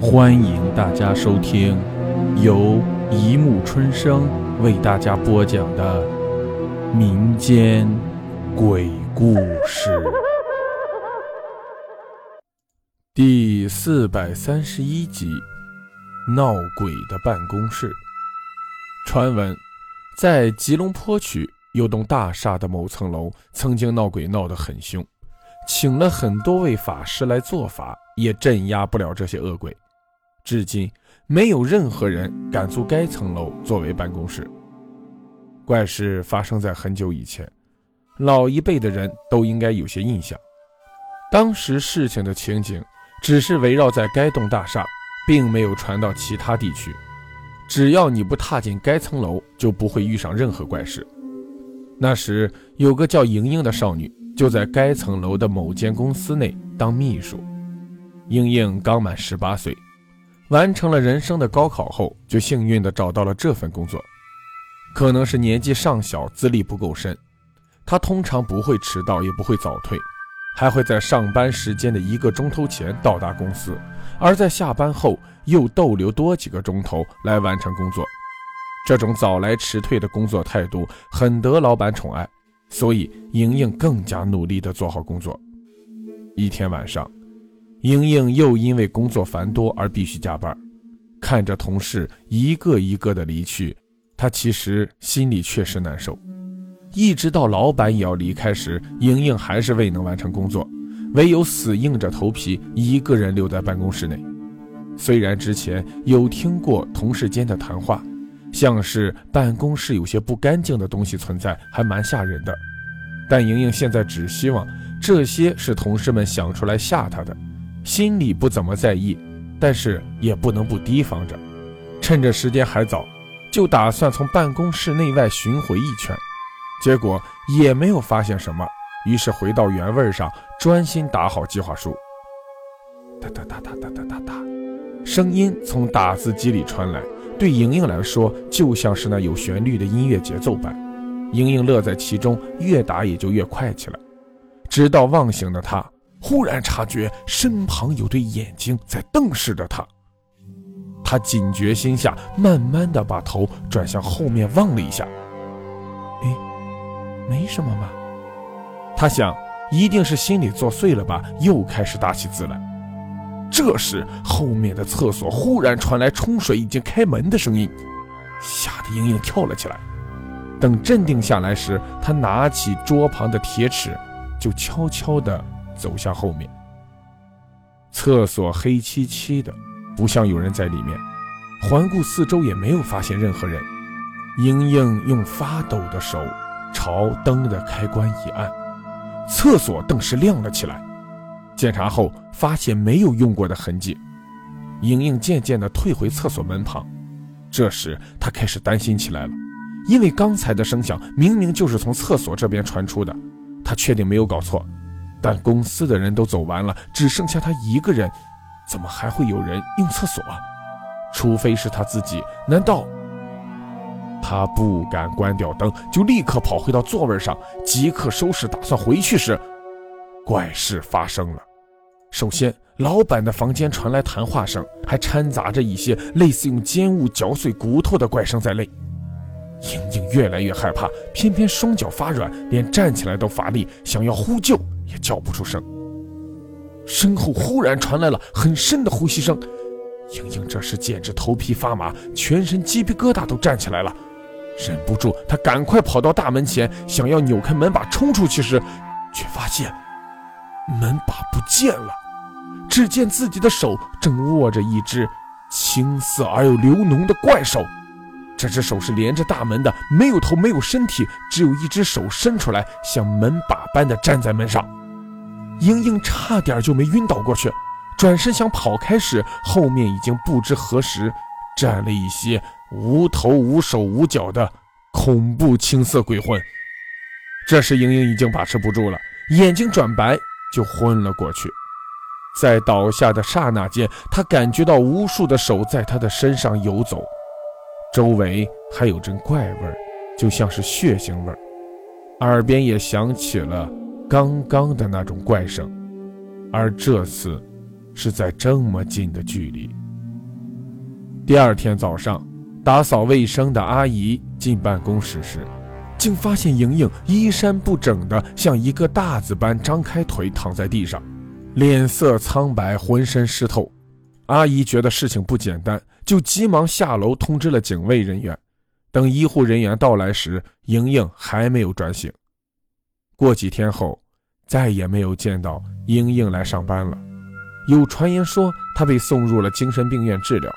欢迎大家收听由一木春生为大家播讲的民间鬼故事第四百三十一集：闹鬼的办公室。传闻，在吉隆坡区有栋大厦的某层楼曾经闹鬼闹得很凶，请了很多位法师来做法，也镇压不了这些恶鬼。至今，没有任何人敢租该层楼作为办公室。怪事发生在很久以前，老一辈的人都应该有些印象。当时事情的情景只是围绕在该栋大厦，并没有传到其他地区。只要你不踏进该层楼，就不会遇上任何怪事。那时有个叫莹莹的少女，就在该层楼的某间公司内当秘书。莹莹刚满十八岁，完成了人生的高考后，就幸运地找到了这份工作。可能是年纪尚小，资历不够深，他通常不会迟到，也不会早退，还会在上班时间的一个钟头前到达公司。而在下班后又逗留多几个钟头来完成工作，这种早来迟退的工作态度很得老板宠爱，所以莹莹更加努力地做好工作。一天晚上，莹莹又因为工作繁多而必须加班，看着同事一个一个的离去，她其实心里确实难受。一直到老板也要离开时，莹莹还是未能完成工作。唯有死硬着头皮一个人留在办公室内。虽然之前有听过同事间的谈话，像是办公室有些不干净的东西存在，还蛮吓人的。但莹莹现在只希望这些是同事们想出来吓她的，心里不怎么在意，但是也不能不提防着。趁着时间还早，就打算从办公室内外巡回一圈，结果也没有发现什么。于是回到原位上，专心打好计划书。哒哒哒哒哒哒哒哒，声音从打字机里传来，对莹莹来说就像是那有旋律的音乐节奏般。莹莹乐在其中，越打也就越快起来。直到忘醒的她，忽然察觉身旁有对眼睛在瞪视着他，他警觉心下，慢慢的把头转向后面望了一下。哎，没什么吧？他想，一定是心里作祟了吧，又开始打起字来。这时，后面的厕所忽然传来冲水已经开门的声音，吓得莹莹跳了起来。等镇定下来时，他拿起桌旁的铁尺，就悄悄地走向后面。厕所黑漆漆的，不像有人在里面。环顾四周，也没有发现任何人。莹莹用发抖的手朝灯的开关一按。厕所顿时亮了起来，检查后发现没有用过的痕迹。莹莹渐渐地退回厕所门旁，这时她开始担心起来了，因为刚才的声响明明就是从厕所这边传出的，她确定没有搞错。但公司的人都走完了，只剩下他一个人，怎么还会有人用厕所？除非是他自己？难道？他不敢关掉灯，就立刻跑回到座位上，即刻收拾，打算回去时，怪事发生了。首先，老板的房间传来谈话声，还掺杂着一些类似用尖物嚼碎骨头的怪声在内。莹莹越来越害怕，偏偏双脚发软，连站起来都乏力，想要呼救也叫不出声。身后忽然传来了很深的呼吸声，莹莹这时简直头皮发麻，全身鸡皮疙瘩都站起来了。忍不住，她赶快跑到大门前，想要扭开门把冲出去时，却发现门把不见了。只见自己的手正握着一只青色而又流脓的怪手，这只手是连着大门的，没有头，没有身体，只有一只手伸出来，像门把般的站在门上。莹莹差点就没晕倒过去，转身想跑开时，后面已经不知何时站了一些。无头无手无脚的恐怖青色鬼魂，这时莹莹已经把持不住了，眼睛转白就昏了过去。在倒下的刹那间，她感觉到无数的手在她的身上游走，周围还有阵怪味儿，就像是血腥味儿，耳边也响起了刚刚的那种怪声，而这次是在这么近的距离。第二天早上，打扫卫生的阿姨进办公室时，竟发现莹莹衣衫不整的，像一个大字般张开腿躺在地上，脸色苍白，浑身湿透。阿姨觉得事情不简单，就急忙下楼通知了警卫人员。等医护人员到来时，莹莹还没有转醒。过几天后，再也没有见到莹莹来上班了。有传言说她被送入了精神病院治疗。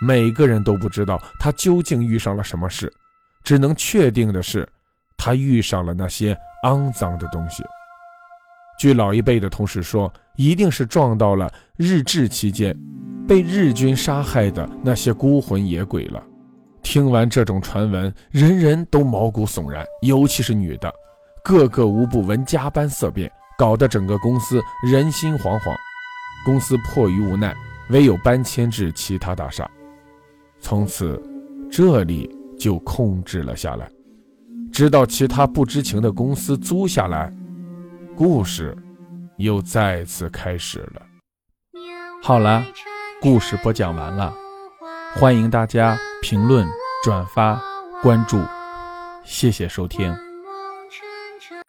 每个人都不知道她究竟遇上了什么事，只能确定的是，她遇上了那些肮脏的东西。据老一辈的同事说，一定是撞到了日治期间被日军杀害的那些孤魂野鬼了。听完这种传闻，人人都毛骨悚然，尤其是女的，个个无不闻加班色变，搞得整个公司人心惶惶。公司迫于无奈，唯有搬迁至其他大厦，从此这里就空置了下来，直到其他不知情的公司租下来。故事又再次开始了。好了，故事播讲完了，欢迎大家评论、转发、关注，谢谢收听。